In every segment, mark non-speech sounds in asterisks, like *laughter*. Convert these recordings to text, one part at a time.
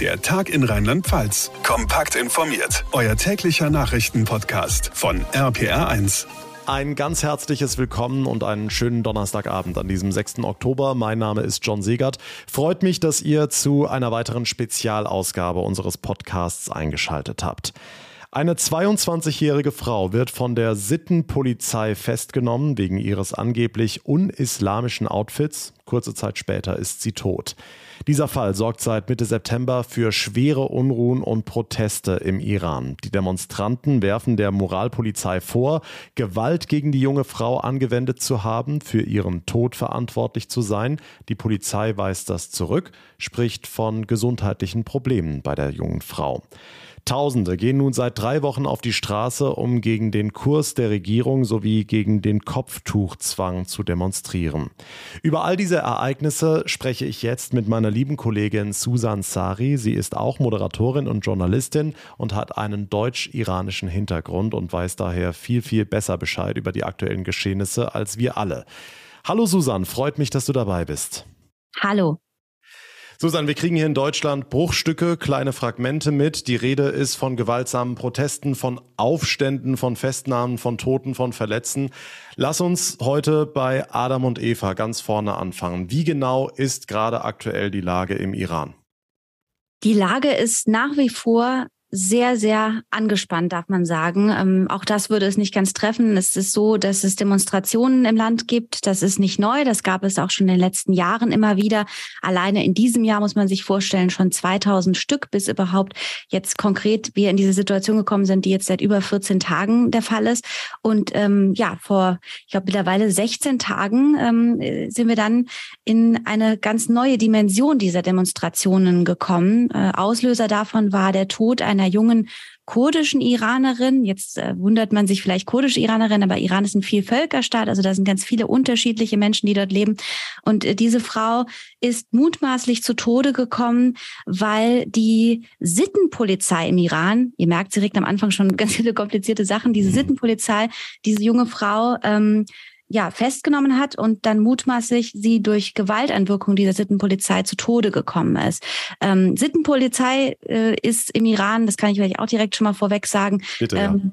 Der Tag in Rheinland-Pfalz. Kompakt informiert. Euer täglicher Nachrichtenpodcast von RPR1. Ein ganz herzliches Willkommen und einen schönen Donnerstagabend an diesem 6. Oktober. Mein Name ist John Segert. Freut mich, dass ihr zu einer weiteren Spezialausgabe unseres Podcasts eingeschaltet habt. Eine 22-jährige Frau wird von der Sittenpolizei festgenommen wegen ihres angeblich unislamischen Outfits. Kurze Zeit später ist sie tot. Dieser Fall sorgt seit Mitte September für schwere Unruhen und Proteste im Iran. Die Demonstranten werfen der Moralpolizei vor, Gewalt gegen die junge Frau angewendet zu haben, für ihren Tod verantwortlich zu sein. Die Polizei weist das zurück, spricht von gesundheitlichen Problemen bei der jungen Frau. Tausende gehen nun seit drei Wochen auf die Straße, um gegen den Kurs der Regierung sowie gegen den Kopftuchzwang zu demonstrieren. Über all diese Ereignisse spreche ich jetzt mit meiner lieben Kollegin Susan Sari. Sie ist auch Moderatorin und Journalistin und hat einen deutsch-iranischen Hintergrund und weiß daher viel, viel besser Bescheid über die aktuellen Geschehnisse als wir alle. Hallo Susan, freut mich, dass du dabei bist. Hallo. Susan, wir kriegen hier in Deutschland Bruchstücke, kleine Fragmente mit. Die Rede ist von gewaltsamen Protesten, von Aufständen, von Festnahmen, von Toten, von Verletzten. Lass uns heute bei Adam und Eva ganz vorne anfangen. Wie genau ist gerade aktuell die Lage im Iran? Die Lage ist nach wie vor sehr, sehr angespannt, darf man sagen. Ähm, auch das würde es nicht ganz treffen. Es ist so, dass es Demonstrationen im Land gibt. Das ist nicht neu. Das gab es auch schon in den letzten Jahren immer wieder. Alleine in diesem Jahr muss man sich vorstellen, schon 2000 Stück, bis überhaupt jetzt konkret wir in diese Situation gekommen sind, die jetzt seit über 14 Tagen der Fall ist. Und ähm, ja, vor, ich glaube, mittlerweile 16 Tagen ähm, sind wir dann in eine ganz neue Dimension dieser Demonstrationen gekommen. Äh, Auslöser davon war der Tod einer einer jungen kurdischen Iranerin. Jetzt äh, wundert man sich vielleicht kurdische Iranerin, aber Iran ist ein Vielvölkerstaat, also da sind ganz viele unterschiedliche Menschen, die dort leben. Und äh, diese Frau ist mutmaßlich zu Tode gekommen, weil die Sittenpolizei im Iran, ihr merkt, sie regt am Anfang schon *laughs* ganz viele komplizierte Sachen, diese Sittenpolizei, diese junge Frau ähm, ja, festgenommen hat und dann mutmaßlich sie durch Gewalteinwirkung dieser Sittenpolizei zu Tode gekommen ist. Ähm, Sittenpolizei äh, ist im Iran, das kann ich vielleicht auch direkt schon mal vorweg sagen. Bitte, ja. Ähm,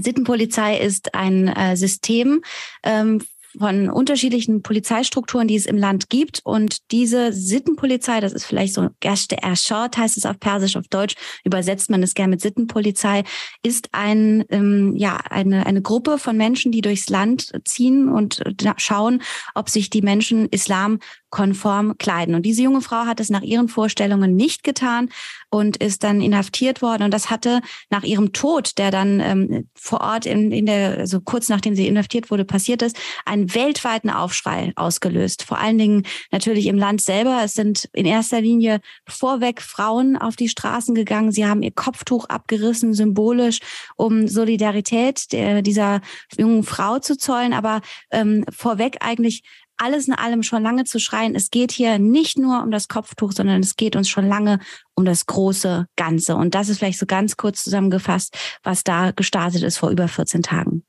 Sittenpolizei ist ein äh, System ähm, von unterschiedlichen Polizeistrukturen, die es im Land gibt. Und diese Sittenpolizei, das ist vielleicht so Gerste Erschort, heißt es auf Persisch, auf Deutsch übersetzt man es gerne mit Sittenpolizei, ist ein, ähm, ja, eine, eine Gruppe von Menschen, die durchs Land ziehen und schauen, ob sich die Menschen Islam konform kleiden. Und diese junge Frau hat es nach ihren Vorstellungen nicht getan und ist dann inhaftiert worden. Und das hatte nach ihrem Tod, der dann ähm, vor Ort in, in der, also kurz nachdem sie inhaftiert wurde, passiert ist, einen weltweiten Aufschrei ausgelöst. Vor allen Dingen natürlich im Land selber. Es sind in erster Linie vorweg Frauen auf die Straßen gegangen. Sie haben ihr Kopftuch abgerissen, symbolisch, um Solidarität der, dieser jungen Frau zu zollen. Aber ähm, vorweg eigentlich alles in allem schon lange zu schreien, es geht hier nicht nur um das Kopftuch, sondern es geht uns schon lange um das große Ganze. Und das ist vielleicht so ganz kurz zusammengefasst, was da gestartet ist vor über 14 Tagen.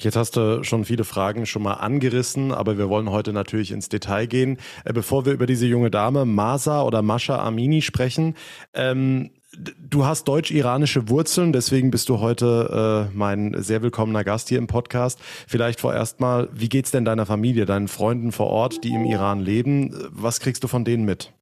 Jetzt hast du schon viele Fragen schon mal angerissen, aber wir wollen heute natürlich ins Detail gehen. Äh, bevor wir über diese junge Dame Masa oder Mascha Amini sprechen, ähm, Du hast deutsch-iranische Wurzeln, deswegen bist du heute äh, mein sehr willkommener Gast hier im Podcast. Vielleicht vorerst mal, wie geht's denn deiner Familie, deinen Freunden vor Ort, die im Iran leben? Was kriegst du von denen mit?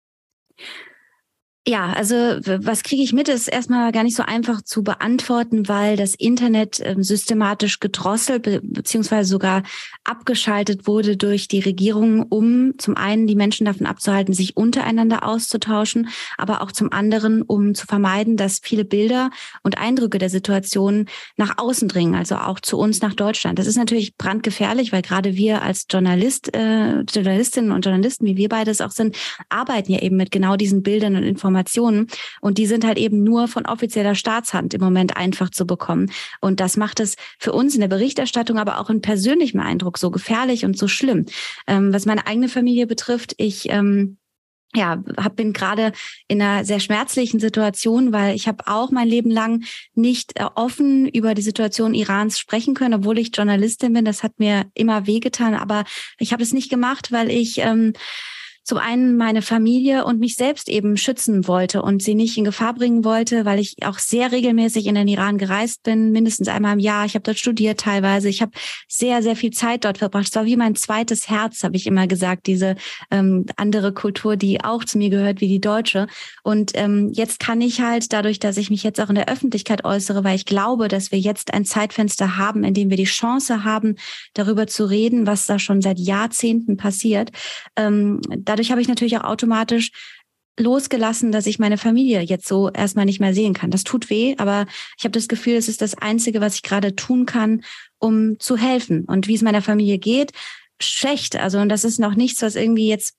Ja, also was kriege ich mit, ist erstmal gar nicht so einfach zu beantworten, weil das Internet ähm, systematisch gedrosselt be beziehungsweise sogar abgeschaltet wurde durch die Regierung, um zum einen die Menschen davon abzuhalten, sich untereinander auszutauschen, aber auch zum anderen, um zu vermeiden, dass viele Bilder und Eindrücke der Situation nach außen dringen, also auch zu uns nach Deutschland. Das ist natürlich brandgefährlich, weil gerade wir als Journalist, äh, Journalistinnen und Journalisten, wie wir beides auch sind, arbeiten ja eben mit genau diesen Bildern und Informationen Informationen. Und die sind halt eben nur von offizieller Staatshand im Moment einfach zu bekommen. Und das macht es für uns in der Berichterstattung, aber auch in persönlichem Eindruck so gefährlich und so schlimm. Ähm, was meine eigene Familie betrifft, ich ähm, ja, hab, bin gerade in einer sehr schmerzlichen Situation, weil ich habe auch mein Leben lang nicht äh, offen über die Situation Irans sprechen können, obwohl ich Journalistin bin. Das hat mir immer wehgetan, aber ich habe es nicht gemacht, weil ich ähm, zum einen meine Familie und mich selbst eben schützen wollte und sie nicht in Gefahr bringen wollte, weil ich auch sehr regelmäßig in den Iran gereist bin, mindestens einmal im Jahr. Ich habe dort studiert teilweise. Ich habe sehr, sehr viel Zeit dort verbracht. Es war wie mein zweites Herz, habe ich immer gesagt, diese ähm, andere Kultur, die auch zu mir gehört wie die deutsche. Und ähm, jetzt kann ich halt dadurch, dass ich mich jetzt auch in der Öffentlichkeit äußere, weil ich glaube, dass wir jetzt ein Zeitfenster haben, in dem wir die Chance haben, darüber zu reden, was da schon seit Jahrzehnten passiert. Ähm, dadurch habe ich natürlich auch automatisch losgelassen, dass ich meine Familie jetzt so erstmal nicht mehr sehen kann. Das tut weh, aber ich habe das Gefühl, es ist das Einzige, was ich gerade tun kann, um zu helfen. Und wie es meiner Familie geht, schlecht. Also und das ist noch nichts, was irgendwie jetzt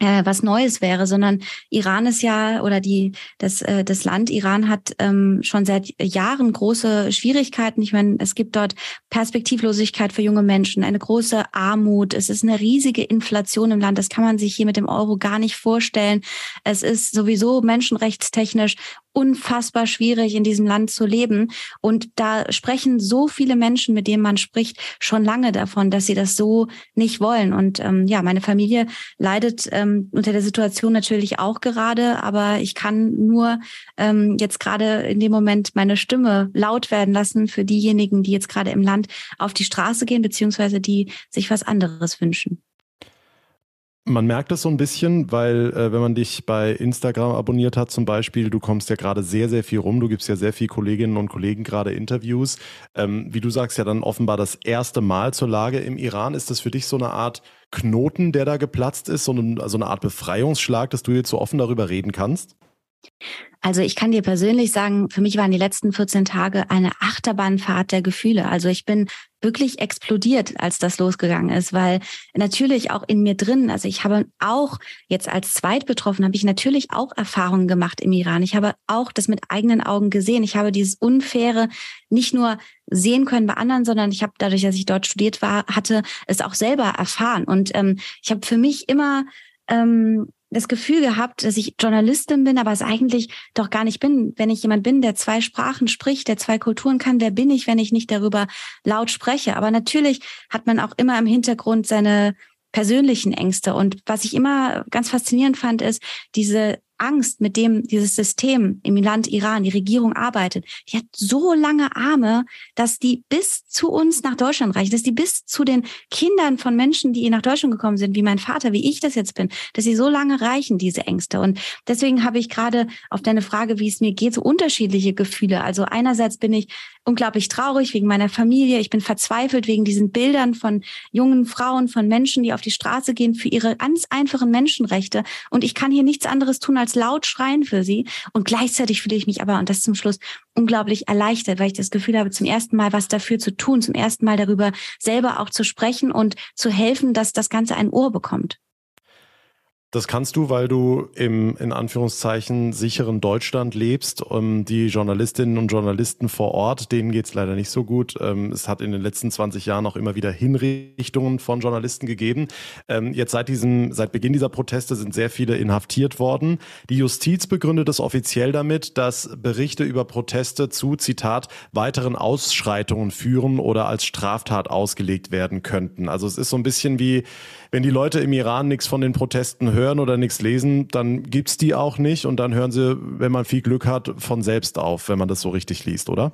äh, was Neues wäre, sondern Iran ist ja oder die das äh, das Land Iran hat ähm, schon seit Jahren große Schwierigkeiten. Ich meine, es gibt dort Perspektivlosigkeit für junge Menschen, eine große Armut. Es ist eine riesige Inflation im Land. Das kann man sich hier mit dem Euro gar nicht vorstellen. Es ist sowieso menschenrechtstechnisch unfassbar schwierig, in diesem Land zu leben. Und da sprechen so viele Menschen, mit denen man spricht, schon lange davon, dass sie das so nicht wollen. Und ähm, ja, meine Familie leidet ähm, unter der Situation natürlich auch gerade, aber ich kann nur ähm, jetzt gerade in dem Moment meine Stimme laut werden lassen für diejenigen, die jetzt gerade im Land auf die Straße gehen, beziehungsweise die sich was anderes wünschen. Man merkt es so ein bisschen, weil äh, wenn man dich bei Instagram abonniert hat zum Beispiel, du kommst ja gerade sehr, sehr viel rum, du gibst ja sehr viel Kolleginnen und Kollegen gerade Interviews. Ähm, wie du sagst, ja dann offenbar das erste Mal zur Lage im Iran. Ist das für dich so eine Art Knoten, der da geplatzt ist, so eine, so eine Art Befreiungsschlag, dass du jetzt so offen darüber reden kannst? Also ich kann dir persönlich sagen, für mich waren die letzten 14 Tage eine Achterbahnfahrt der Gefühle. Also ich bin wirklich explodiert, als das losgegangen ist, weil natürlich auch in mir drin, also ich habe auch jetzt als Zweitbetroffen, habe ich natürlich auch Erfahrungen gemacht im Iran. Ich habe auch das mit eigenen Augen gesehen. Ich habe dieses Unfaire nicht nur sehen können bei anderen, sondern ich habe dadurch, dass ich dort studiert war, hatte es auch selber erfahren. Und ähm, ich habe für mich immer ähm, das Gefühl gehabt, dass ich Journalistin bin, aber es eigentlich doch gar nicht bin. Wenn ich jemand bin, der zwei Sprachen spricht, der zwei Kulturen kann, wer bin ich, wenn ich nicht darüber laut spreche? Aber natürlich hat man auch immer im Hintergrund seine persönlichen Ängste. Und was ich immer ganz faszinierend fand, ist diese Angst, mit dem dieses System im Land Iran, die Regierung arbeitet, die hat so lange Arme, dass die bis zu uns nach Deutschland reichen, dass die bis zu den Kindern von Menschen, die nach Deutschland gekommen sind, wie mein Vater, wie ich das jetzt bin, dass sie so lange reichen, diese Ängste. Und deswegen habe ich gerade auf deine Frage, wie es mir geht, so unterschiedliche Gefühle. Also einerseits bin ich unglaublich traurig wegen meiner Familie. Ich bin verzweifelt wegen diesen Bildern von jungen Frauen, von Menschen, die auf die Straße gehen für ihre ganz einfachen Menschenrechte. Und ich kann hier nichts anderes tun, als laut schreien für sie. Und gleichzeitig fühle ich mich aber, und das zum Schluss, unglaublich erleichtert, weil ich das Gefühl habe, zum ersten Mal was dafür zu tun, zum ersten Mal darüber selber auch zu sprechen und zu helfen, dass das Ganze ein Ohr bekommt. Das kannst du, weil du im in Anführungszeichen sicheren Deutschland lebst. Um, die Journalistinnen und Journalisten vor Ort, denen geht's leider nicht so gut. Ähm, es hat in den letzten 20 Jahren auch immer wieder Hinrichtungen von Journalisten gegeben. Ähm, jetzt seit diesem, seit Beginn dieser Proteste sind sehr viele inhaftiert worden. Die Justiz begründet es offiziell damit, dass Berichte über Proteste zu, Zitat, weiteren Ausschreitungen führen oder als Straftat ausgelegt werden könnten. Also es ist so ein bisschen wie, wenn die Leute im Iran nichts von den Protesten hören oder nichts lesen, dann gibt's die auch nicht und dann hören sie, wenn man viel Glück hat, von selbst auf, wenn man das so richtig liest, oder?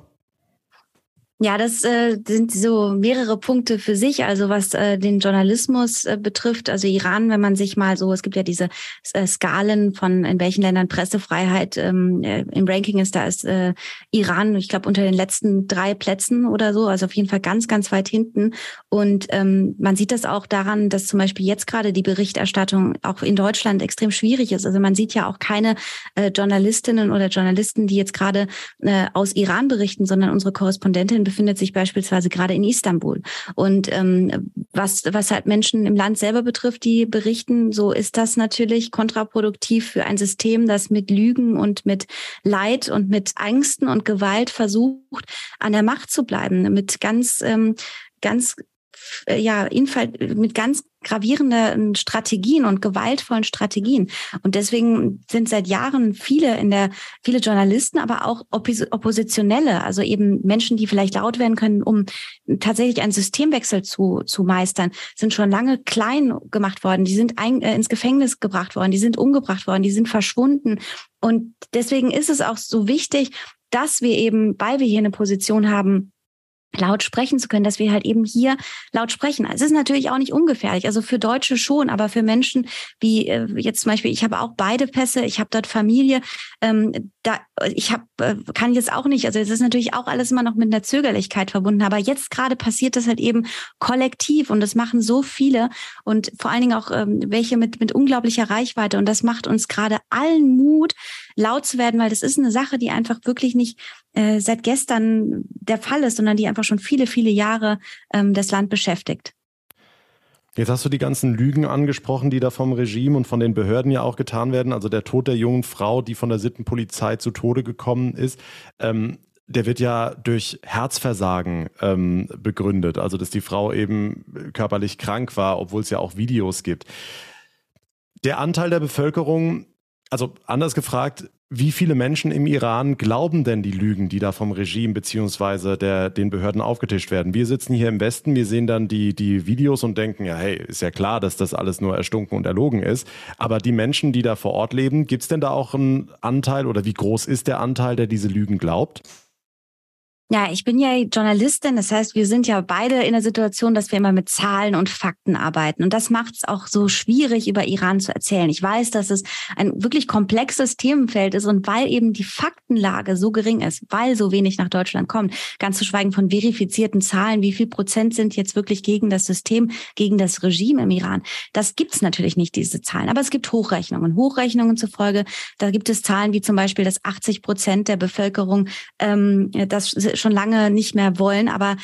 Ja, das äh, sind so mehrere Punkte für sich. Also was äh, den Journalismus äh, betrifft, also Iran, wenn man sich mal so, es gibt ja diese äh, Skalen von in welchen Ländern Pressefreiheit ähm, äh, im Ranking ist, da ist äh, Iran, ich glaube, unter den letzten drei Plätzen oder so, also auf jeden Fall ganz, ganz weit hinten. Und ähm, man sieht das auch daran, dass zum Beispiel jetzt gerade die Berichterstattung auch in Deutschland extrem schwierig ist. Also man sieht ja auch keine äh, Journalistinnen oder Journalisten, die jetzt gerade äh, aus Iran berichten, sondern unsere Korrespondentin befindet sich beispielsweise gerade in Istanbul. Und ähm, was, was halt Menschen im Land selber betrifft, die berichten, so ist das natürlich kontraproduktiv für ein System, das mit Lügen und mit Leid und mit Ängsten und Gewalt versucht, an der Macht zu bleiben, mit ganz, ähm, ganz ja, Infall, mit ganz gravierende Strategien und gewaltvollen Strategien. Und deswegen sind seit Jahren viele in der, viele Journalisten, aber auch Oppositionelle, also eben Menschen, die vielleicht laut werden können, um tatsächlich einen Systemwechsel zu, zu meistern, sind schon lange klein gemacht worden. Die sind ein, äh, ins Gefängnis gebracht worden, die sind umgebracht worden, die sind verschwunden. Und deswegen ist es auch so wichtig, dass wir eben, weil wir hier eine Position haben, laut sprechen zu können, dass wir halt eben hier laut sprechen. Es ist natürlich auch nicht ungefährlich, also für Deutsche schon, aber für Menschen wie äh, jetzt zum Beispiel, ich habe auch beide Pässe, ich habe dort Familie, ähm, da ich habe äh, kann jetzt auch nicht, also es ist natürlich auch alles immer noch mit einer Zögerlichkeit verbunden, aber jetzt gerade passiert das halt eben kollektiv und das machen so viele und vor allen Dingen auch ähm, welche mit mit unglaublicher Reichweite und das macht uns gerade allen Mut, laut zu werden, weil das ist eine Sache, die einfach wirklich nicht äh, seit gestern der Fall ist, sondern die einfach schon viele, viele Jahre ähm, das Land beschäftigt. Jetzt hast du die ganzen Lügen angesprochen, die da vom Regime und von den Behörden ja auch getan werden. Also der Tod der jungen Frau, die von der Sittenpolizei zu Tode gekommen ist. Ähm, der wird ja durch Herzversagen ähm, begründet. Also dass die Frau eben körperlich krank war, obwohl es ja auch Videos gibt. Der Anteil der Bevölkerung, also anders gefragt, wie viele Menschen im Iran glauben denn die Lügen, die da vom Regime beziehungsweise der, den Behörden aufgetischt werden? Wir sitzen hier im Westen, wir sehen dann die, die Videos und denken, ja, hey, ist ja klar, dass das alles nur erstunken und erlogen ist. Aber die Menschen, die da vor Ort leben, gibt es denn da auch einen Anteil oder wie groß ist der Anteil, der diese Lügen glaubt? Ja, ich bin ja Journalistin, das heißt, wir sind ja beide in der Situation, dass wir immer mit Zahlen und Fakten arbeiten. Und das macht es auch so schwierig, über Iran zu erzählen. Ich weiß, dass es ein wirklich komplexes Themenfeld ist und weil eben die Faktenlage so gering ist, weil so wenig nach Deutschland kommt, ganz zu schweigen von verifizierten Zahlen, wie viel Prozent sind jetzt wirklich gegen das System, gegen das Regime im Iran. Das gibt's natürlich nicht, diese Zahlen. Aber es gibt Hochrechnungen. Hochrechnungen zufolge, da gibt es Zahlen wie zum Beispiel, dass 80 Prozent der Bevölkerung ähm, das schon lange nicht mehr wollen. Aber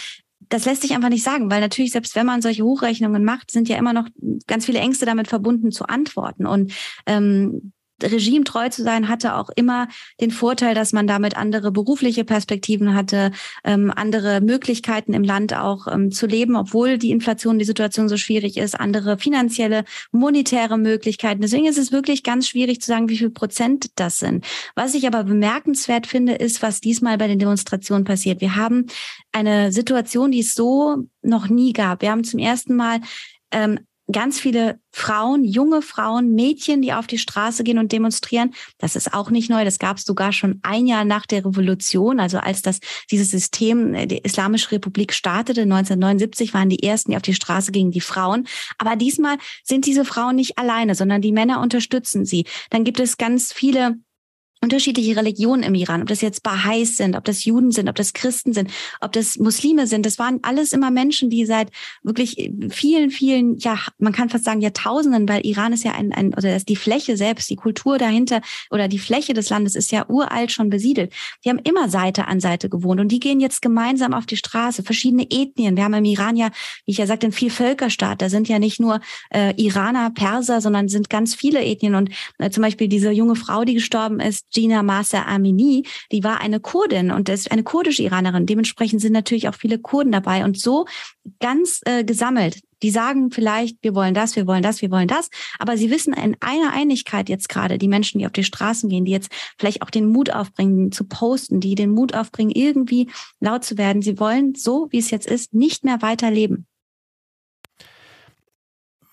das lässt sich einfach nicht sagen, weil natürlich, selbst wenn man solche Hochrechnungen macht, sind ja immer noch ganz viele Ängste damit verbunden zu antworten. Und ähm, Regime treu zu sein, hatte auch immer den Vorteil, dass man damit andere berufliche Perspektiven hatte, ähm, andere Möglichkeiten im Land auch ähm, zu leben, obwohl die Inflation, die Situation so schwierig ist, andere finanzielle, monetäre Möglichkeiten. Deswegen ist es wirklich ganz schwierig zu sagen, wie viel Prozent das sind. Was ich aber bemerkenswert finde, ist, was diesmal bei den Demonstrationen passiert. Wir haben eine Situation, die es so noch nie gab. Wir haben zum ersten Mal ähm, ganz viele Frauen, junge Frauen, Mädchen, die auf die Straße gehen und demonstrieren. Das ist auch nicht neu. Das gab es sogar schon ein Jahr nach der Revolution, also als das dieses System äh, die Islamische Republik startete 1979, waren die ersten, die auf die Straße gingen, die Frauen. Aber diesmal sind diese Frauen nicht alleine, sondern die Männer unterstützen sie. Dann gibt es ganz viele unterschiedliche Religionen im Iran, ob das jetzt Baha'is sind, ob das Juden sind, ob das Christen sind, ob das Muslime sind. Das waren alles immer Menschen, die seit wirklich vielen, vielen, ja, man kann fast sagen Jahrtausenden, weil Iran ist ja ein, ein oder die Fläche selbst, die Kultur dahinter oder die Fläche des Landes ist ja uralt schon besiedelt. Die haben immer Seite an Seite gewohnt und die gehen jetzt gemeinsam auf die Straße. Verschiedene Ethnien. Wir haben im Iran ja, wie ich ja sagte, einen Vielvölkerstaat. Da sind ja nicht nur äh, Iraner, Perser, sondern sind ganz viele Ethnien und äh, zum Beispiel diese junge Frau, die gestorben ist, Gina Masa Amini, die war eine Kurdin und ist eine kurdische Iranerin. Dementsprechend sind natürlich auch viele Kurden dabei und so ganz äh, gesammelt. Die sagen vielleicht, wir wollen das, wir wollen das, wir wollen das. Aber sie wissen in einer Einigkeit jetzt gerade, die Menschen, die auf die Straßen gehen, die jetzt vielleicht auch den Mut aufbringen, zu posten, die den Mut aufbringen, irgendwie laut zu werden. Sie wollen so, wie es jetzt ist, nicht mehr weiterleben.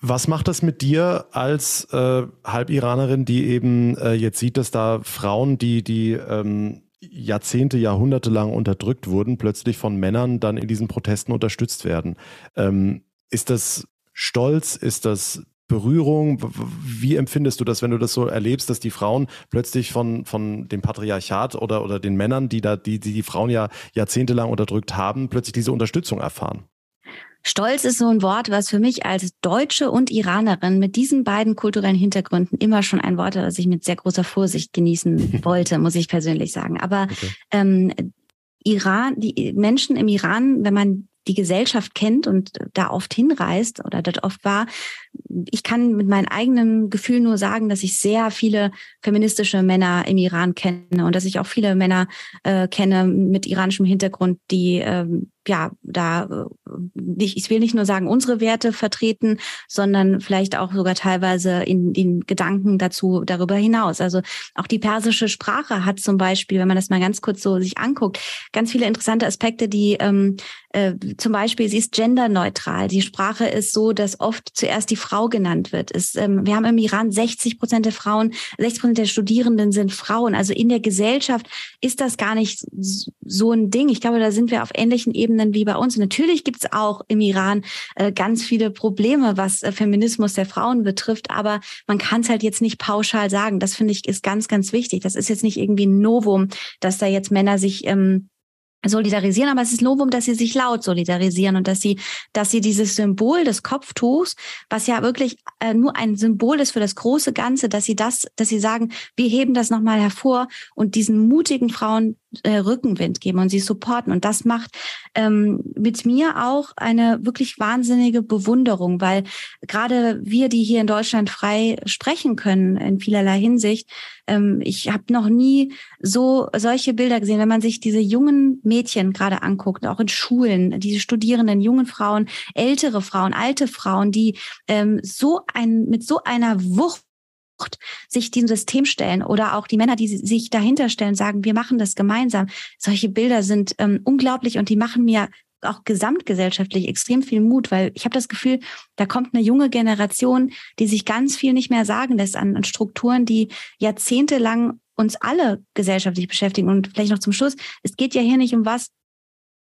Was macht das mit dir als äh, Halbiranerin, die eben äh, jetzt sieht, dass da Frauen, die, die ähm, Jahrzehnte, Jahrhunderte lang unterdrückt wurden, plötzlich von Männern dann in diesen Protesten unterstützt werden? Ähm, ist das Stolz? Ist das Berührung? Wie empfindest du das, wenn du das so erlebst, dass die Frauen plötzlich von, von dem Patriarchat oder, oder den Männern, die da, die, die die Frauen ja jahrzehntelang unterdrückt haben, plötzlich diese Unterstützung erfahren? Stolz ist so ein Wort, was für mich als Deutsche und Iranerin mit diesen beiden kulturellen Hintergründen immer schon ein Wort, das ich mit sehr großer Vorsicht genießen *laughs* wollte, muss ich persönlich sagen. Aber okay. ähm, Iran, die Menschen im Iran, wenn man die Gesellschaft kennt und da oft hinreist oder dort oft war. Ich kann mit meinem eigenen Gefühl nur sagen, dass ich sehr viele feministische Männer im Iran kenne und dass ich auch viele Männer äh, kenne mit iranischem Hintergrund, die ähm, ja, da äh, nicht, ich will nicht nur sagen, unsere Werte vertreten, sondern vielleicht auch sogar teilweise in den Gedanken dazu darüber hinaus. Also auch die persische Sprache hat zum Beispiel, wenn man das mal ganz kurz so sich anguckt, ganz viele interessante Aspekte, die ähm, äh, zum Beispiel, sie ist genderneutral. Die Sprache ist so, dass oft zuerst die Frau genannt wird. Es, ähm, wir haben im Iran 60 Prozent der Frauen, 60 Prozent der Studierenden sind Frauen. Also in der Gesellschaft ist das gar nicht so ein Ding. Ich glaube, da sind wir auf ähnlichen Ebenen wie bei uns. Natürlich gibt es auch im Iran äh, ganz viele Probleme, was äh, Feminismus der Frauen betrifft. Aber man kann es halt jetzt nicht pauschal sagen. Das finde ich ist ganz, ganz wichtig. Das ist jetzt nicht irgendwie ein Novum, dass da jetzt Männer sich ähm, solidarisieren, aber es ist Novum, dass sie sich laut solidarisieren und dass sie, dass sie dieses Symbol des Kopftuchs, was ja wirklich äh, nur ein Symbol ist für das große Ganze, dass sie das, dass sie sagen, wir heben das nochmal hervor und diesen mutigen Frauen äh, Rückenwind geben und sie supporten. Und das macht ähm, mit mir auch eine wirklich wahnsinnige Bewunderung, weil gerade wir, die hier in Deutschland frei sprechen können in vielerlei Hinsicht, ähm, ich habe noch nie so solche Bilder gesehen, wenn man sich diese jungen Mädchen gerade anguckt, auch in Schulen, diese Studierenden, jungen Frauen, ältere Frauen, alte Frauen, die ähm, so ein mit so einer Wucht sich diesem System stellen oder auch die Männer, die sich dahinter stellen, sagen, wir machen das gemeinsam. Solche Bilder sind ähm, unglaublich und die machen mir auch gesamtgesellschaftlich extrem viel Mut, weil ich habe das Gefühl, da kommt eine junge Generation, die sich ganz viel nicht mehr sagen lässt an, an Strukturen, die jahrzehntelang uns alle gesellschaftlich beschäftigen. Und vielleicht noch zum Schluss, es geht ja hier nicht um was,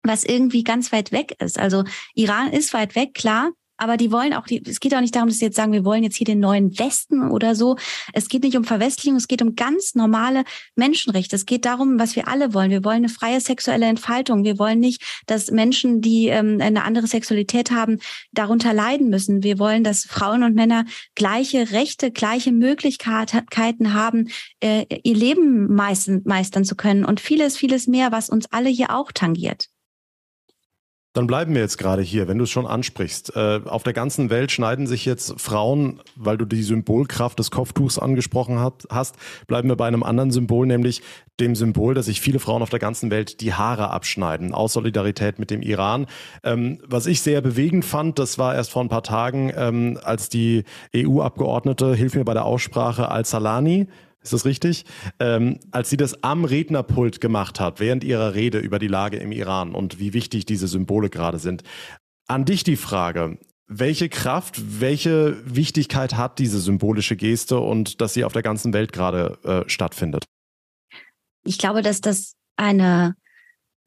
was irgendwie ganz weit weg ist. Also Iran ist weit weg, klar, aber die wollen auch, die, es geht auch nicht darum, dass sie jetzt sagen, wir wollen jetzt hier den neuen Westen oder so. Es geht nicht um Verwestlichung, es geht um ganz normale Menschenrechte. Es geht darum, was wir alle wollen. Wir wollen eine freie sexuelle Entfaltung. Wir wollen nicht, dass Menschen, die ähm, eine andere Sexualität haben, darunter leiden müssen. Wir wollen, dass Frauen und Männer gleiche Rechte, gleiche Möglichkeiten haben, äh, ihr Leben meistern, meistern zu können und vieles, vieles mehr, was uns alle hier auch tangiert. Dann bleiben wir jetzt gerade hier, wenn du es schon ansprichst. Äh, auf der ganzen Welt schneiden sich jetzt Frauen, weil du die Symbolkraft des Kopftuchs angesprochen hast, bleiben wir bei einem anderen Symbol, nämlich dem Symbol, dass sich viele Frauen auf der ganzen Welt die Haare abschneiden, aus Solidarität mit dem Iran. Ähm, was ich sehr bewegend fand, das war erst vor ein paar Tagen, ähm, als die EU-Abgeordnete, hilf mir bei der Aussprache, Al-Salani, ist das richtig? Ähm, als sie das am Rednerpult gemacht hat, während ihrer Rede über die Lage im Iran und wie wichtig diese Symbole gerade sind. An dich die Frage, welche Kraft, welche Wichtigkeit hat diese symbolische Geste und dass sie auf der ganzen Welt gerade äh, stattfindet? Ich glaube, dass das eine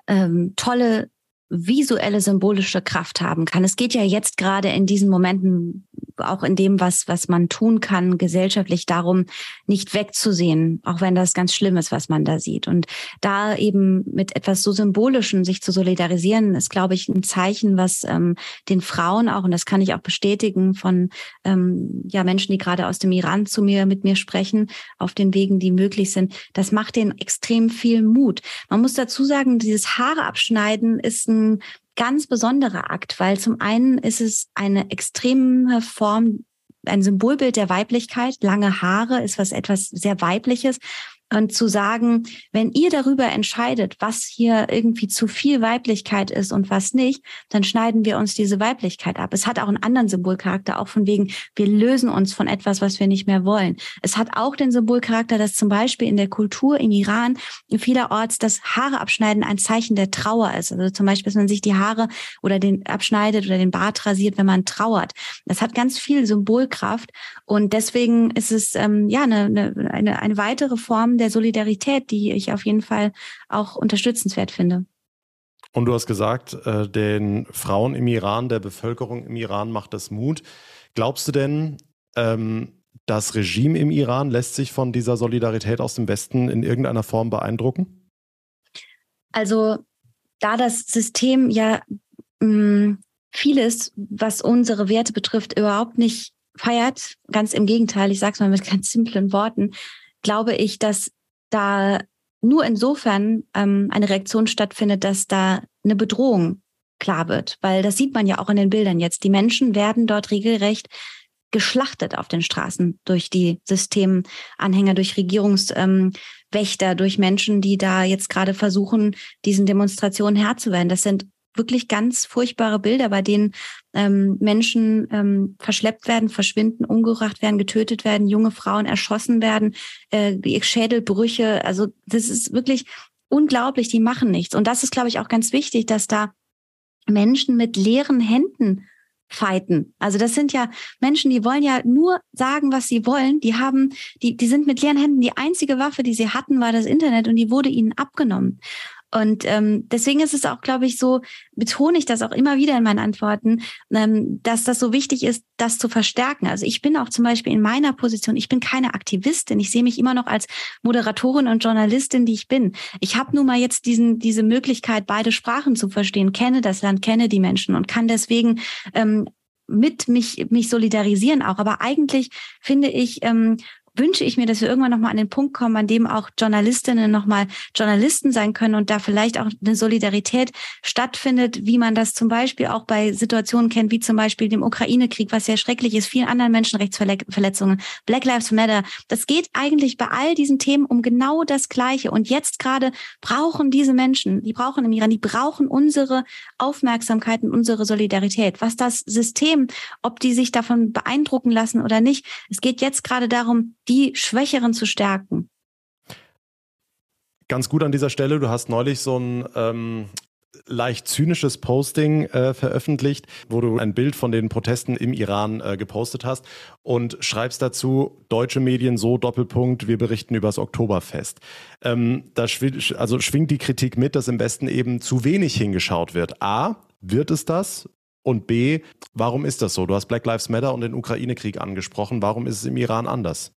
ähm, tolle visuelle symbolische Kraft haben kann. Es geht ja jetzt gerade in diesen Momenten auch in dem, was, was man tun kann, gesellschaftlich darum, nicht wegzusehen, auch wenn das ganz schlimm ist, was man da sieht. Und da eben mit etwas so Symbolischem sich zu solidarisieren, ist, glaube ich, ein Zeichen, was ähm, den Frauen auch, und das kann ich auch bestätigen von ähm, ja, Menschen, die gerade aus dem Iran zu mir, mit mir sprechen, auf den Wegen, die möglich sind, das macht denen extrem viel Mut. Man muss dazu sagen, dieses Haare abschneiden ist ein ganz besonderer Akt, weil zum einen ist es eine extreme Form, ein Symbolbild der Weiblichkeit. Lange Haare ist was etwas sehr weibliches und zu sagen, wenn ihr darüber entscheidet, was hier irgendwie zu viel Weiblichkeit ist und was nicht, dann schneiden wir uns diese Weiblichkeit ab. Es hat auch einen anderen Symbolcharakter, auch von wegen, wir lösen uns von etwas, was wir nicht mehr wollen. Es hat auch den Symbolcharakter, dass zum Beispiel in der Kultur im Iran vielerorts das Haare abschneiden ein Zeichen der Trauer ist. Also zum Beispiel, dass man sich die Haare oder den abschneidet oder den Bart rasiert, wenn man trauert. Das hat ganz viel Symbolkraft und deswegen ist es ähm, ja eine, eine, eine weitere Form der Solidarität, die ich auf jeden Fall auch unterstützenswert finde. Und du hast gesagt, äh, den Frauen im Iran, der Bevölkerung im Iran macht das Mut. Glaubst du denn, ähm, das Regime im Iran lässt sich von dieser Solidarität aus dem Westen in irgendeiner Form beeindrucken? Also, da das System ja mh, mm, vieles, was unsere Werte betrifft, überhaupt nicht feiert, ganz im Gegenteil, ich sage es mal mit *laughs* ganz simplen Worten, glaube ich, dass da nur insofern ähm, eine Reaktion stattfindet, dass da eine Bedrohung klar wird. Weil das sieht man ja auch in den Bildern jetzt. Die Menschen werden dort regelrecht geschlachtet auf den Straßen durch die Systemanhänger, durch Regierungswächter, ähm, durch Menschen, die da jetzt gerade versuchen, diesen Demonstrationen Herr zu werden. Das sind wirklich ganz furchtbare Bilder, bei denen ähm, Menschen ähm, verschleppt werden, verschwinden, umgebracht werden, getötet werden, junge Frauen erschossen werden, äh, Schädelbrüche. Also das ist wirklich unglaublich, die machen nichts. Und das ist, glaube ich, auch ganz wichtig, dass da Menschen mit leeren Händen fighten. Also das sind ja Menschen, die wollen ja nur sagen, was sie wollen. Die haben, die, die sind mit leeren Händen. Die einzige Waffe, die sie hatten, war das Internet und die wurde ihnen abgenommen. Und ähm, deswegen ist es auch, glaube ich, so, betone ich das auch immer wieder in meinen Antworten, ähm, dass das so wichtig ist, das zu verstärken. Also ich bin auch zum Beispiel in meiner Position, ich bin keine Aktivistin, ich sehe mich immer noch als Moderatorin und Journalistin, die ich bin. Ich habe nun mal jetzt diesen, diese Möglichkeit, beide Sprachen zu verstehen, kenne das Land, kenne die Menschen und kann deswegen ähm, mit mich, mich solidarisieren auch. Aber eigentlich finde ich, ähm, wünsche ich mir, dass wir irgendwann nochmal an den Punkt kommen, an dem auch Journalistinnen nochmal Journalisten sein können und da vielleicht auch eine Solidarität stattfindet, wie man das zum Beispiel auch bei Situationen kennt, wie zum Beispiel dem Ukraine-Krieg, was sehr schrecklich ist, vielen anderen Menschenrechtsverletzungen, Black Lives Matter. Das geht eigentlich bei all diesen Themen um genau das Gleiche. Und jetzt gerade brauchen diese Menschen, die brauchen im Iran, die brauchen unsere Aufmerksamkeit und unsere Solidarität. Was das System, ob die sich davon beeindrucken lassen oder nicht, es geht jetzt gerade darum, die Schwächeren zu stärken. Ganz gut an dieser Stelle, du hast neulich so ein ähm, leicht zynisches Posting äh, veröffentlicht, wo du ein Bild von den Protesten im Iran äh, gepostet hast und schreibst dazu, deutsche Medien so Doppelpunkt, wir berichten über das Oktoberfest. Ähm, da schw also schwingt die Kritik mit, dass im Westen eben zu wenig hingeschaut wird. A, wird es das? Und B, warum ist das so? Du hast Black Lives Matter und den Ukraine-Krieg angesprochen. Warum ist es im Iran anders?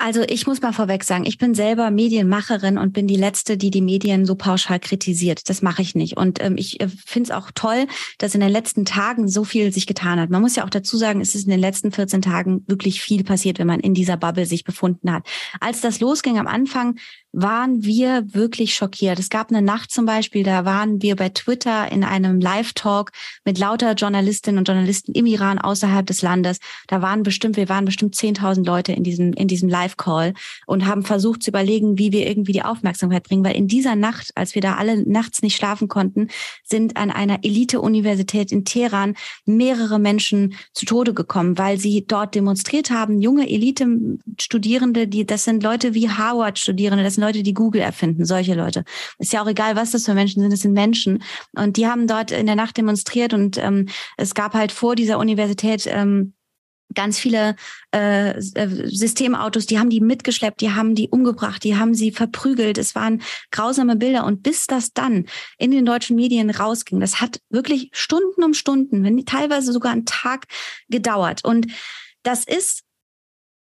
Also ich muss mal vorweg sagen, ich bin selber Medienmacherin und bin die Letzte, die die Medien so pauschal kritisiert. Das mache ich nicht. Und ähm, ich äh, finde es auch toll, dass in den letzten Tagen so viel sich getan hat. Man muss ja auch dazu sagen, es ist in den letzten 14 Tagen wirklich viel passiert, wenn man in dieser Bubble sich befunden hat. Als das losging am Anfang, waren wir wirklich schockiert. Es gab eine Nacht zum Beispiel, da waren wir bei Twitter in einem Live-Talk mit lauter Journalistinnen und Journalisten im Iran außerhalb des Landes. Da waren bestimmt, wir waren bestimmt 10.000 Leute in diesem, in diesem Live-Call und haben versucht zu überlegen, wie wir irgendwie die Aufmerksamkeit bringen, weil in dieser Nacht, als wir da alle nachts nicht schlafen konnten, sind an einer Elite-Universität in Teheran mehrere Menschen zu Tode gekommen, weil sie dort demonstriert haben. Junge Elite-Studierende, die, das sind Leute wie Harvard-Studierende, das sind Leute, die Google erfinden, solche Leute. Ist ja auch egal, was das für Menschen sind, es sind Menschen. Und die haben dort in der Nacht demonstriert und ähm, es gab halt vor dieser Universität ähm, ganz viele äh, äh, Systemautos, die haben die mitgeschleppt, die haben die umgebracht, die haben sie verprügelt. Es waren grausame Bilder. Und bis das dann in den deutschen Medien rausging, das hat wirklich Stunden um Stunden, wenn teilweise sogar einen Tag gedauert. Und das ist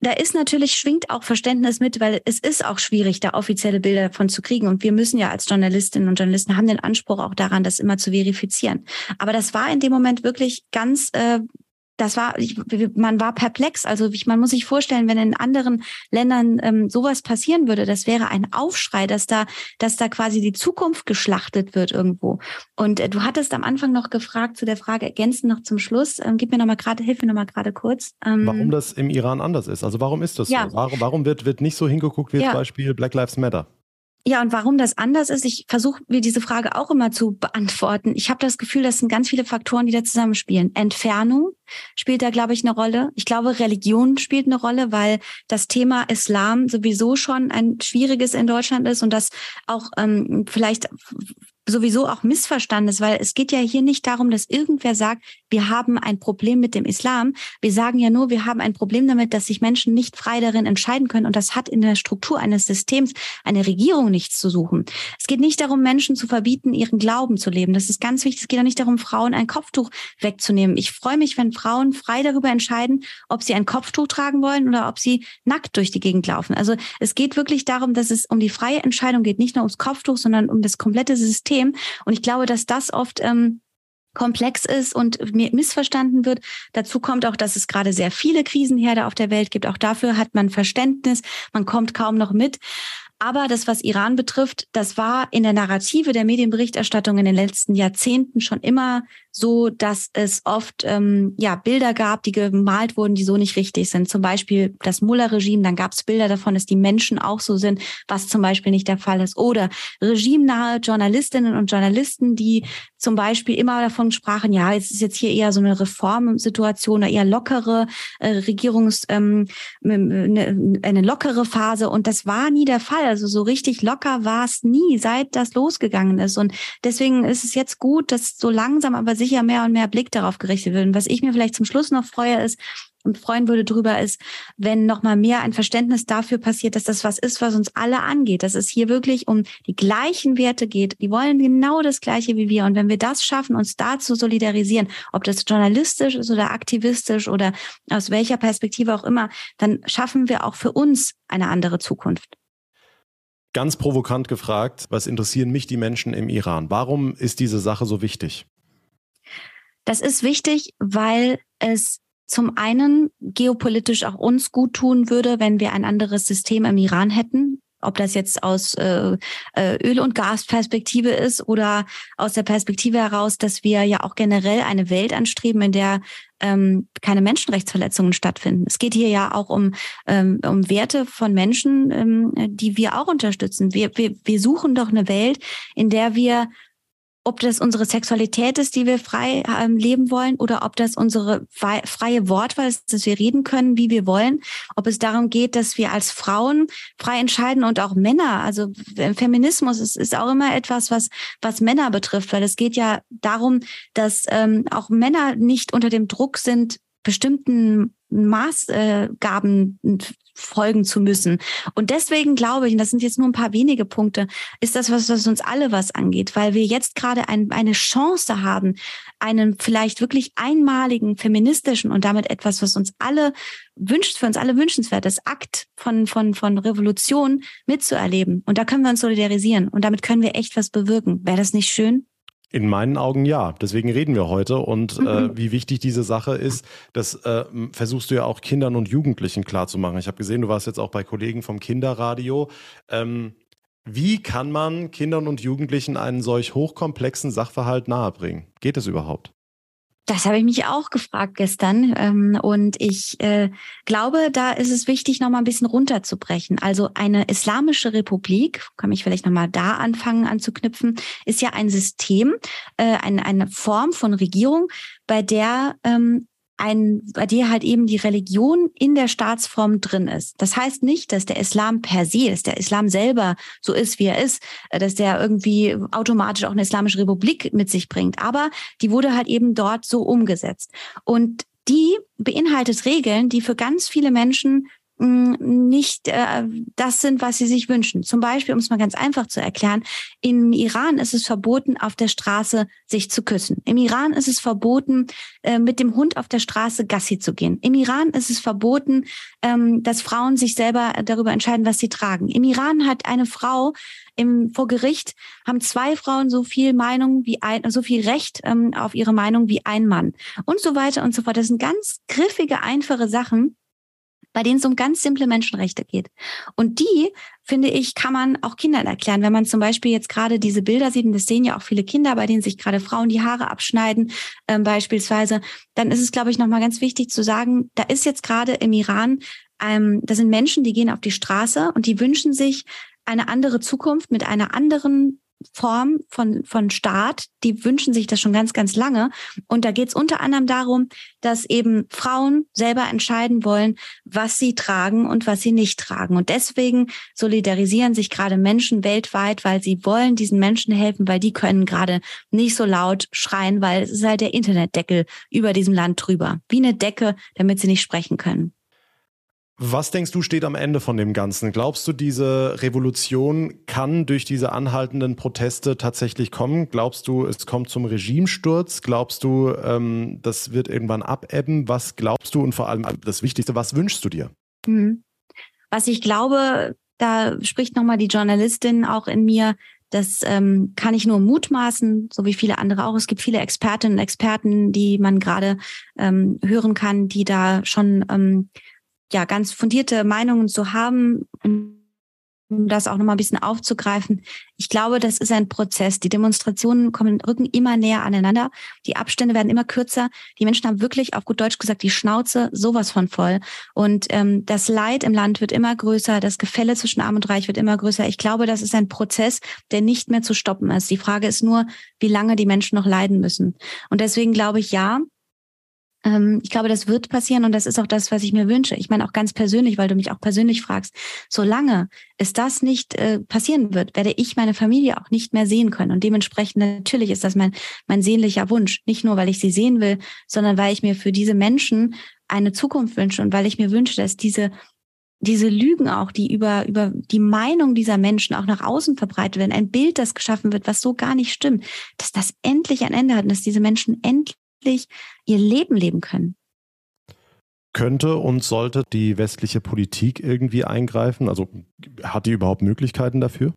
da ist natürlich, schwingt auch Verständnis mit, weil es ist auch schwierig, da offizielle Bilder davon zu kriegen. Und wir müssen ja als Journalistinnen und Journalisten haben den Anspruch auch daran, das immer zu verifizieren. Aber das war in dem Moment wirklich ganz äh, das war, ich, man war perplex. Also ich, man muss sich vorstellen, wenn in anderen Ländern ähm, sowas passieren würde, das wäre ein Aufschrei, dass da, dass da quasi die Zukunft geschlachtet wird irgendwo. Und äh, du hattest am Anfang noch gefragt zu der Frage ergänzend noch zum Schluss. Ähm, gib mir noch mal gerade, hilf mir noch mal gerade kurz. Ähm, warum das im Iran anders ist? Also warum ist das ja. so? Warum, warum wird, wird nicht so hingeguckt wie ja. zum Beispiel Black Lives Matter? Ja, und warum das anders ist, ich versuche mir diese Frage auch immer zu beantworten. Ich habe das Gefühl, das sind ganz viele Faktoren, die da zusammenspielen. Entfernung spielt da, glaube ich, eine Rolle. Ich glaube, Religion spielt eine Rolle, weil das Thema Islam sowieso schon ein schwieriges in Deutschland ist und das auch ähm, vielleicht sowieso auch missverstanden ist, weil es geht ja hier nicht darum, dass irgendwer sagt, wir haben ein Problem mit dem Islam. Wir sagen ja nur, wir haben ein Problem damit, dass sich Menschen nicht frei darin entscheiden können. Und das hat in der Struktur eines Systems eine Regierung nichts zu suchen. Es geht nicht darum, Menschen zu verbieten, ihren Glauben zu leben. Das ist ganz wichtig. Es geht auch nicht darum, Frauen ein Kopftuch wegzunehmen. Ich freue mich, wenn Frauen frei darüber entscheiden, ob sie ein Kopftuch tragen wollen oder ob sie nackt durch die Gegend laufen. Also es geht wirklich darum, dass es um die freie Entscheidung geht, nicht nur ums Kopftuch, sondern um das komplette System. Und ich glaube, dass das oft ähm, komplex ist und missverstanden wird. Dazu kommt auch, dass es gerade sehr viele Krisenherde auf der Welt gibt. Auch dafür hat man Verständnis. Man kommt kaum noch mit. Aber das, was Iran betrifft, das war in der Narrative der Medienberichterstattung in den letzten Jahrzehnten schon immer so, dass es oft ähm, ja Bilder gab, die gemalt wurden, die so nicht richtig sind. Zum Beispiel das Mullah-Regime, dann gab es Bilder davon, dass die Menschen auch so sind, was zum Beispiel nicht der Fall ist. Oder regimenahe Journalistinnen und Journalisten, die zum Beispiel immer davon sprachen, ja, es ist jetzt hier eher so eine Reformsituation oder eher lockere äh, Regierungs, ähm, eine, eine lockere Phase. Und das war nie der Fall. Also so richtig locker war es nie, seit das losgegangen ist. Und deswegen ist es jetzt gut, dass so langsam aber sicher mehr und mehr Blick darauf gerichtet wird. Und was ich mir vielleicht zum Schluss noch freue, ist, und freuen würde drüber, ist, wenn noch mal mehr ein Verständnis dafür passiert, dass das was ist, was uns alle angeht, dass es hier wirklich um die gleichen Werte geht. Die wollen genau das Gleiche wie wir. Und wenn wir das schaffen, uns da zu solidarisieren, ob das journalistisch ist oder aktivistisch oder aus welcher Perspektive auch immer, dann schaffen wir auch für uns eine andere Zukunft. Ganz provokant gefragt, was interessieren mich die Menschen im Iran? Warum ist diese Sache so wichtig? Das ist wichtig, weil es zum einen geopolitisch auch uns gut tun würde, wenn wir ein anderes System im Iran hätten. Ob das jetzt aus äh, äh, Öl- und Gasperspektive ist oder aus der Perspektive heraus, dass wir ja auch generell eine Welt anstreben, in der ähm, keine Menschenrechtsverletzungen stattfinden. Es geht hier ja auch um, ähm, um Werte von Menschen, ähm, die wir auch unterstützen. Wir, wir, wir suchen doch eine Welt, in der wir ob das unsere Sexualität ist, die wir frei ähm, leben wollen, oder ob das unsere freie Wortwahl ist, dass wir reden können, wie wir wollen. Ob es darum geht, dass wir als Frauen frei entscheiden und auch Männer. Also Feminismus ist, ist auch immer etwas, was, was Männer betrifft, weil es geht ja darum, dass ähm, auch Männer nicht unter dem Druck sind, bestimmten Maßgaben folgen zu müssen. Und deswegen glaube ich, und das sind jetzt nur ein paar wenige Punkte, ist das was, was uns alle was angeht, weil wir jetzt gerade ein, eine Chance haben, einen vielleicht wirklich einmaligen feministischen und damit etwas, was uns alle wünscht, für uns alle wünschenswertes Akt von, von, von Revolution mitzuerleben. Und da können wir uns solidarisieren und damit können wir echt was bewirken. Wäre das nicht schön? In meinen Augen ja. Deswegen reden wir heute. Und äh, mhm. äh, wie wichtig diese Sache ist, das äh, versuchst du ja auch Kindern und Jugendlichen klarzumachen. Ich habe gesehen, du warst jetzt auch bei Kollegen vom Kinderradio. Ähm, wie kann man Kindern und Jugendlichen einen solch hochkomplexen Sachverhalt nahebringen? Geht es überhaupt? Das habe ich mich auch gefragt gestern. Ähm, und ich äh, glaube, da ist es wichtig, noch mal ein bisschen runterzubrechen. Also eine islamische Republik, kann ich vielleicht noch mal da anfangen anzuknüpfen, ist ja ein System, äh, eine, eine Form von Regierung, bei der ähm, ein, bei dir halt eben die Religion in der Staatsform drin ist. Das heißt nicht, dass der Islam per se, dass der Islam selber so ist, wie er ist, äh, dass der irgendwie automatisch auch eine islamische Republik mit sich bringt. Aber die wurde halt eben dort so umgesetzt. Und die beinhaltet Regeln, die für ganz viele Menschen nicht äh, das sind, was sie sich wünschen. Zum Beispiel, um es mal ganz einfach zu erklären, im Iran ist es verboten, auf der Straße sich zu küssen. Im Iran ist es verboten, äh, mit dem Hund auf der Straße Gassi zu gehen. Im Iran ist es verboten, ähm, dass Frauen sich selber darüber entscheiden, was sie tragen. Im Iran hat eine Frau im, vor Gericht haben zwei Frauen so viel Meinung wie ein, so viel Recht ähm, auf ihre Meinung wie ein Mann und so weiter und so fort. Das sind ganz griffige, einfache Sachen, bei denen es um ganz simple Menschenrechte geht. Und die, finde ich, kann man auch Kindern erklären. Wenn man zum Beispiel jetzt gerade diese Bilder sieht, und das sehen ja auch viele Kinder, bei denen sich gerade Frauen die Haare abschneiden, ähm, beispielsweise, dann ist es, glaube ich, nochmal ganz wichtig zu sagen, da ist jetzt gerade im Iran, ähm, da sind Menschen, die gehen auf die Straße und die wünschen sich eine andere Zukunft mit einer anderen Form von, von Staat, die wünschen sich das schon ganz, ganz lange. Und da geht es unter anderem darum, dass eben Frauen selber entscheiden wollen, was sie tragen und was sie nicht tragen. Und deswegen solidarisieren sich gerade Menschen weltweit, weil sie wollen diesen Menschen helfen, weil die können gerade nicht so laut schreien, weil es ist halt der Internetdeckel über diesem Land drüber. Wie eine Decke, damit sie nicht sprechen können. Was denkst du steht am Ende von dem Ganzen? Glaubst du, diese Revolution kann durch diese anhaltenden Proteste tatsächlich kommen? Glaubst du, es kommt zum Regimesturz? Glaubst du, ähm, das wird irgendwann abebben? Was glaubst du und vor allem das Wichtigste, was wünschst du dir? Mhm. Was ich glaube, da spricht nochmal die Journalistin auch in mir, das ähm, kann ich nur mutmaßen, so wie viele andere auch. Es gibt viele Expertinnen und Experten, die man gerade ähm, hören kann, die da schon ähm, ja ganz fundierte Meinungen zu haben. um das auch nochmal ein bisschen aufzugreifen. Ich glaube, das ist ein Prozess. Die Demonstrationen kommen, rücken immer näher aneinander. Die Abstände werden immer kürzer. Die Menschen haben wirklich, auf gut Deutsch gesagt, die Schnauze sowas von voll. Und ähm, das Leid im Land wird immer größer. Das Gefälle zwischen Arm und Reich wird immer größer. Ich glaube, das ist ein Prozess, der nicht mehr zu stoppen ist. Die Frage ist nur, wie lange die Menschen noch leiden müssen. Und deswegen glaube ich, ja, ähm, ich glaube, das wird passieren und das ist auch das, was ich mir wünsche. Ich meine auch ganz persönlich, weil du mich auch persönlich fragst. Solange es das nicht äh, passieren wird, werde ich meine Familie auch nicht mehr sehen können. Und dementsprechend natürlich ist das mein, mein sehnlicher Wunsch. Nicht nur, weil ich sie sehen will, sondern weil ich mir für diese Menschen eine Zukunft wünsche und weil ich mir wünsche, dass diese diese Lügen auch, die über, über die Meinung dieser Menschen auch nach außen verbreitet werden, ein Bild, das geschaffen wird, was so gar nicht stimmt, dass das endlich ein Ende hat und dass diese Menschen endlich ihr Leben leben können. Könnte und sollte die westliche Politik irgendwie eingreifen? Also hat die überhaupt Möglichkeiten dafür?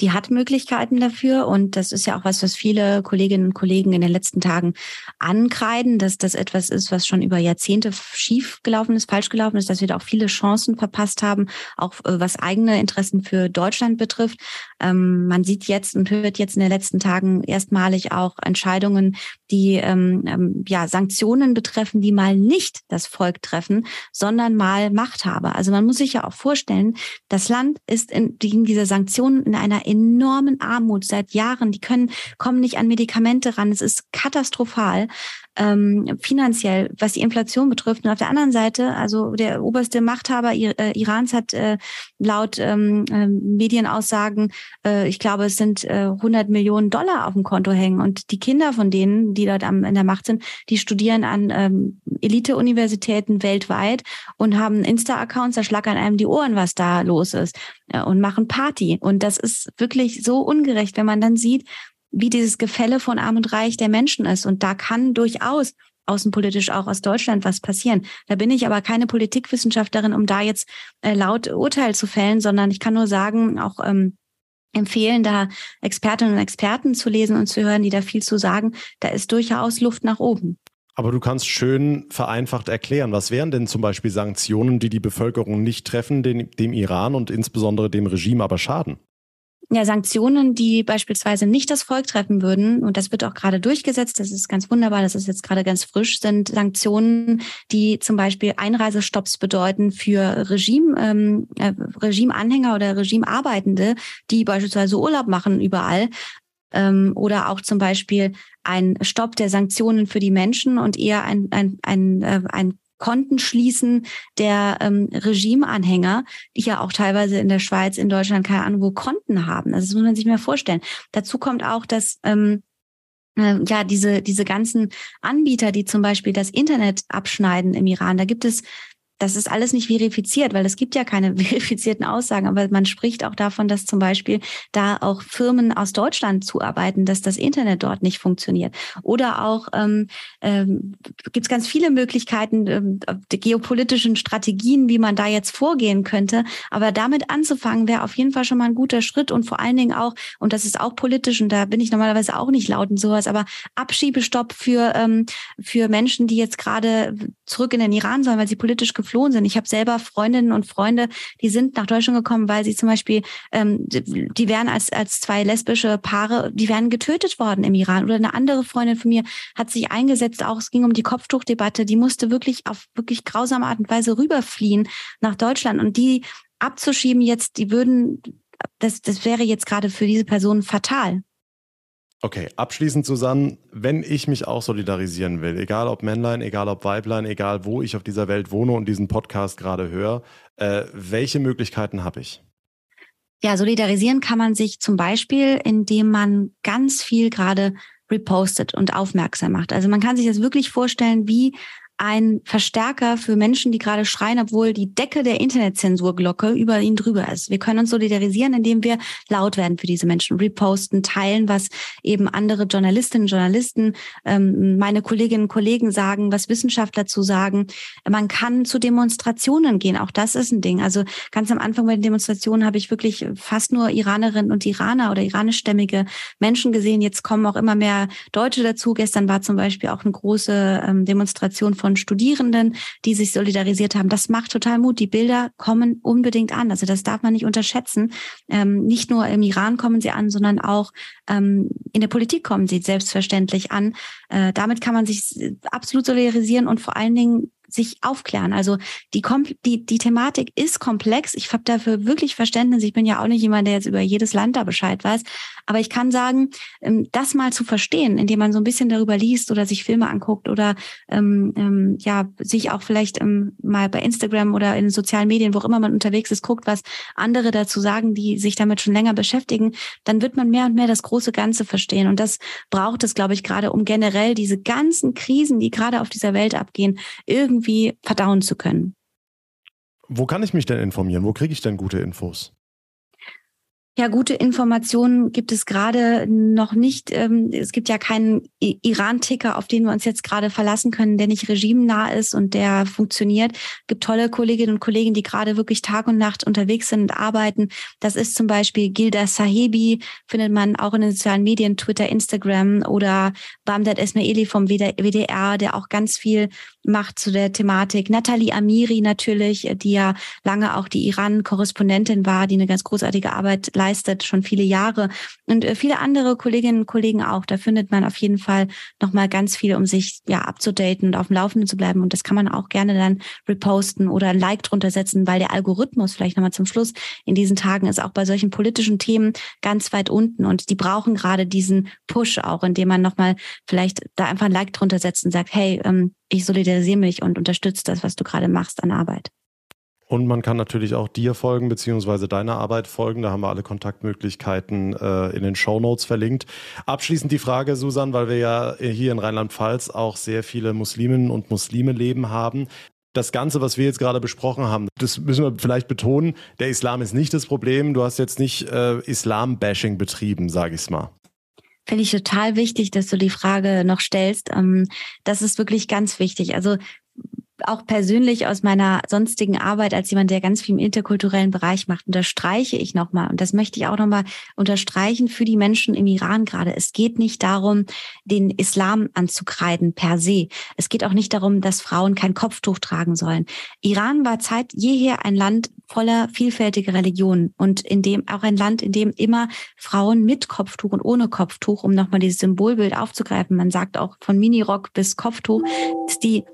Die hat Möglichkeiten dafür und das ist ja auch was, was viele Kolleginnen und Kollegen in den letzten Tagen ankreiden, dass das etwas ist, was schon über Jahrzehnte schief gelaufen ist, falsch gelaufen ist, dass wir da auch viele Chancen verpasst haben, auch äh, was eigene Interessen für Deutschland betrifft. Ähm, man sieht jetzt und hört jetzt in den letzten Tagen erstmalig auch Entscheidungen, die ähm, ähm, ja Sanktionen betreffen, die mal nicht das Volk treffen, sondern mal Machthaber. Also man muss sich ja auch vorstellen, das Land ist in, gegen diese Sanktionen in einer enormen Armut seit Jahren. Die können, kommen nicht an Medikamente ran. Es ist katastrophal ähm, finanziell, was die Inflation betrifft. Und auf der anderen Seite, also der oberste Machthaber äh, Irans hat äh, laut ähm, äh, Medienaussagen, äh, ich glaube, es sind äh, 100 Millionen Dollar auf dem Konto hängen. Und die Kinder von denen, die dort am, in der Macht sind, die studieren an ähm, Elite-Universitäten weltweit und haben Insta-Accounts, da schlackern einem die Ohren, was da los ist äh, und machen Party. Und das ist wirklich so ungerecht, wenn man dann sieht, wie dieses Gefälle von Arm und Reich der Menschen ist. Und da kann durchaus außenpolitisch auch aus Deutschland was passieren. Da bin ich aber keine Politikwissenschaftlerin, um da jetzt äh, laut Urteil zu fällen, sondern ich kann nur sagen, auch ähm, empfehlen, da Expertinnen und Experten zu lesen und zu hören, die da viel zu sagen. Da ist durchaus Luft nach oben. Aber du kannst schön vereinfacht erklären, was wären denn zum Beispiel Sanktionen, die die Bevölkerung nicht treffen, dem, dem Iran und insbesondere dem Regime aber schaden? ja, Sanktionen, die beispielsweise nicht das Volk treffen würden, und das wird auch gerade durchgesetzt, das ist ganz wunderbar, das ist jetzt gerade ganz frisch, sind Sanktionen, die zum Beispiel Einreisestopps bedeuten für Regime, ähm, äh, Regimeanhänger oder Regimearbeitende, die beispielsweise Urlaub machen überall, ähm, oder auch zum Beispiel ein Stopp der Sanktionen für die Menschen und eher ein, ein, ein, äh, ein Konten schließen der ähm, Regimeanhänger, die ja auch teilweise in der Schweiz, in Deutschland, keine Ahnung, wo Konten haben. Also das muss man sich mal vorstellen. Dazu kommt auch, dass ähm, äh, ja, diese, diese ganzen Anbieter, die zum Beispiel das Internet abschneiden im Iran, da gibt es das ist alles nicht verifiziert, weil es gibt ja keine *laughs* verifizierten Aussagen, aber man spricht auch davon, dass zum Beispiel da auch Firmen aus Deutschland zuarbeiten, dass das Internet dort nicht funktioniert. Oder auch ähm, ähm, gibt es ganz viele Möglichkeiten, ähm, geopolitischen Strategien, wie man da jetzt vorgehen könnte. Aber damit anzufangen, wäre auf jeden Fall schon mal ein guter Schritt und vor allen Dingen auch, und das ist auch politisch, und da bin ich normalerweise auch nicht laut und sowas, aber Abschiebestopp für, ähm, für Menschen, die jetzt gerade zurück in den Iran sollen, weil sie politisch geflohen sind. Ich habe selber Freundinnen und Freunde, die sind nach Deutschland gekommen, weil sie zum Beispiel, ähm, die wären als, als zwei lesbische Paare, die wären getötet worden im Iran. Oder eine andere Freundin von mir hat sich eingesetzt, auch es ging um die Kopftuchdebatte, die musste wirklich auf wirklich grausame Art und Weise rüberfliehen nach Deutschland. Und die abzuschieben jetzt, die würden, das, das wäre jetzt gerade für diese Person fatal. Okay, abschließend Susanne, wenn ich mich auch solidarisieren will, egal ob Männlein, egal ob Weiblein, egal wo ich auf dieser Welt wohne und diesen Podcast gerade höre, äh, welche Möglichkeiten habe ich? Ja, solidarisieren kann man sich zum Beispiel, indem man ganz viel gerade repostet und aufmerksam macht. Also man kann sich das wirklich vorstellen, wie ein Verstärker für Menschen, die gerade schreien, obwohl die Decke der Internetzensurglocke über ihnen drüber ist. Wir können uns solidarisieren, indem wir laut werden für diese Menschen, reposten, teilen, was eben andere Journalistinnen, Journalisten, ähm, meine Kolleginnen und Kollegen sagen, was Wissenschaftler zu sagen. Man kann zu Demonstrationen gehen, auch das ist ein Ding. Also ganz am Anfang bei den Demonstrationen habe ich wirklich fast nur Iranerinnen und Iraner oder iranischstämmige Menschen gesehen. Jetzt kommen auch immer mehr Deutsche dazu. Gestern war zum Beispiel auch eine große ähm, Demonstration von Studierenden, die sich solidarisiert haben. Das macht total Mut. Die Bilder kommen unbedingt an. Also das darf man nicht unterschätzen. Ähm, nicht nur im Iran kommen sie an, sondern auch ähm, in der Politik kommen sie selbstverständlich an. Äh, damit kann man sich absolut solidarisieren und vor allen Dingen sich aufklären. Also die, die, die Thematik ist komplex. Ich habe dafür wirklich Verständnis. Ich bin ja auch nicht jemand, der jetzt über jedes Land da Bescheid weiß. Aber ich kann sagen, ähm, das mal zu verstehen, indem man so ein bisschen darüber liest oder sich Filme anguckt oder ähm, ähm, ja sich auch vielleicht ähm, mal bei Instagram oder in sozialen Medien, wo auch immer man unterwegs ist, guckt, was andere dazu sagen, die sich damit schon länger beschäftigen, dann wird man mehr und mehr das große Ganze verstehen. Und das braucht es, glaube ich, gerade um generell diese ganzen Krisen, die gerade auf dieser Welt abgehen, irgendwie irgendwie verdauen zu können. Wo kann ich mich denn informieren? Wo kriege ich denn gute Infos? Ja, gute Informationen gibt es gerade noch nicht. Ähm, es gibt ja keinen Iran-Ticker, auf den wir uns jetzt gerade verlassen können, der nicht regimenah ist und der funktioniert. Es gibt tolle Kolleginnen und Kollegen, die gerade wirklich Tag und Nacht unterwegs sind und arbeiten. Das ist zum Beispiel Gilda Sahebi, findet man auch in den sozialen Medien, Twitter, Instagram oder Bamdad Esmaili vom WDR, der auch ganz viel macht zu der Thematik. Nathalie Amiri natürlich, die ja lange auch die Iran-Korrespondentin war, die eine ganz großartige Arbeit leistet, schon viele Jahre. Und äh, viele andere Kolleginnen und Kollegen auch. Da findet man auf jeden Fall nochmal ganz viel, um sich ja abzudaten und auf dem Laufenden zu bleiben. Und das kann man auch gerne dann reposten oder ein Like drunter setzen, weil der Algorithmus vielleicht nochmal zum Schluss in diesen Tagen ist auch bei solchen politischen Themen ganz weit unten. Und die brauchen gerade diesen Push auch, indem man nochmal vielleicht da einfach ein Like drunter setzt und sagt, hey, ähm, ich solidarisiere mich und unterstütze das, was du gerade machst an Arbeit. Und man kann natürlich auch dir folgen, beziehungsweise deiner Arbeit folgen. Da haben wir alle Kontaktmöglichkeiten äh, in den Show Notes verlinkt. Abschließend die Frage, Susan, weil wir ja hier in Rheinland-Pfalz auch sehr viele Musliminnen und Muslime leben haben. Das Ganze, was wir jetzt gerade besprochen haben, das müssen wir vielleicht betonen, der Islam ist nicht das Problem. Du hast jetzt nicht äh, Islam-Bashing betrieben, sage ich es mal. Finde ich total wichtig, dass du die Frage noch stellst. Ähm, das ist wirklich ganz wichtig. Also auch persönlich aus meiner sonstigen Arbeit als jemand, der ganz viel im interkulturellen Bereich macht, unterstreiche ich nochmal, und das möchte ich auch nochmal unterstreichen für die Menschen im Iran gerade. Es geht nicht darum, den Islam anzukreiden per se. Es geht auch nicht darum, dass Frauen kein Kopftuch tragen sollen. Iran war seit jeher ein Land voller vielfältiger Religionen und in dem auch ein Land, in dem immer Frauen mit Kopftuch und ohne Kopftuch, um nochmal dieses Symbolbild aufzugreifen, man sagt auch von Minirock bis Kopftuch, ist die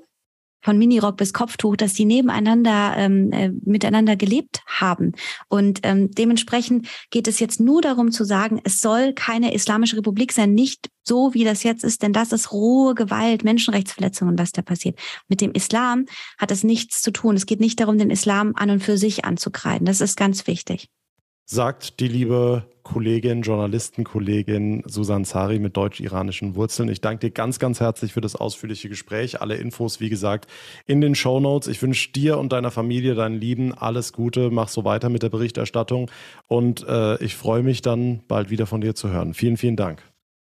von Minirock bis Kopftuch, dass die nebeneinander ähm, äh, miteinander gelebt haben. Und ähm, dementsprechend geht es jetzt nur darum zu sagen, es soll keine islamische Republik sein, nicht so wie das jetzt ist, denn das ist rohe Gewalt, Menschenrechtsverletzungen, was da passiert. Mit dem Islam hat es nichts zu tun. Es geht nicht darum, den Islam an und für sich anzukreiden. Das ist ganz wichtig sagt die liebe Kollegin, Journalistenkollegin Susan Zari mit deutsch-iranischen Wurzeln. Ich danke dir ganz, ganz herzlich für das ausführliche Gespräch. Alle Infos, wie gesagt, in den Show Notes. Ich wünsche dir und deiner Familie, deinen Lieben, alles Gute. Mach so weiter mit der Berichterstattung und äh, ich freue mich dann bald wieder von dir zu hören. Vielen, vielen Dank.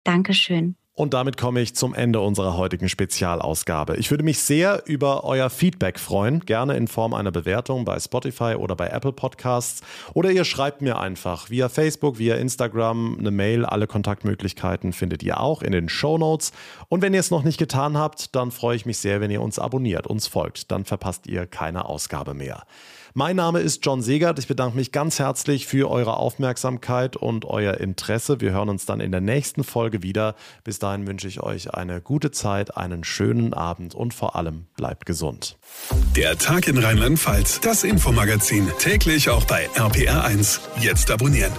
Dankeschön. Und damit komme ich zum Ende unserer heutigen Spezialausgabe. Ich würde mich sehr über euer Feedback freuen, gerne in Form einer Bewertung bei Spotify oder bei Apple Podcasts. Oder ihr schreibt mir einfach via Facebook, via Instagram eine Mail. Alle Kontaktmöglichkeiten findet ihr auch in den Show Notes. Und wenn ihr es noch nicht getan habt, dann freue ich mich sehr, wenn ihr uns abonniert, uns folgt. Dann verpasst ihr keine Ausgabe mehr. Mein Name ist John Segert. Ich bedanke mich ganz herzlich für eure Aufmerksamkeit und euer Interesse. Wir hören uns dann in der nächsten Folge wieder. Bis dahin wünsche ich euch eine gute Zeit, einen schönen Abend und vor allem bleibt gesund. Der Tag in Rheinland-Pfalz, das Infomagazin, täglich auch bei RPR1. Jetzt abonnieren.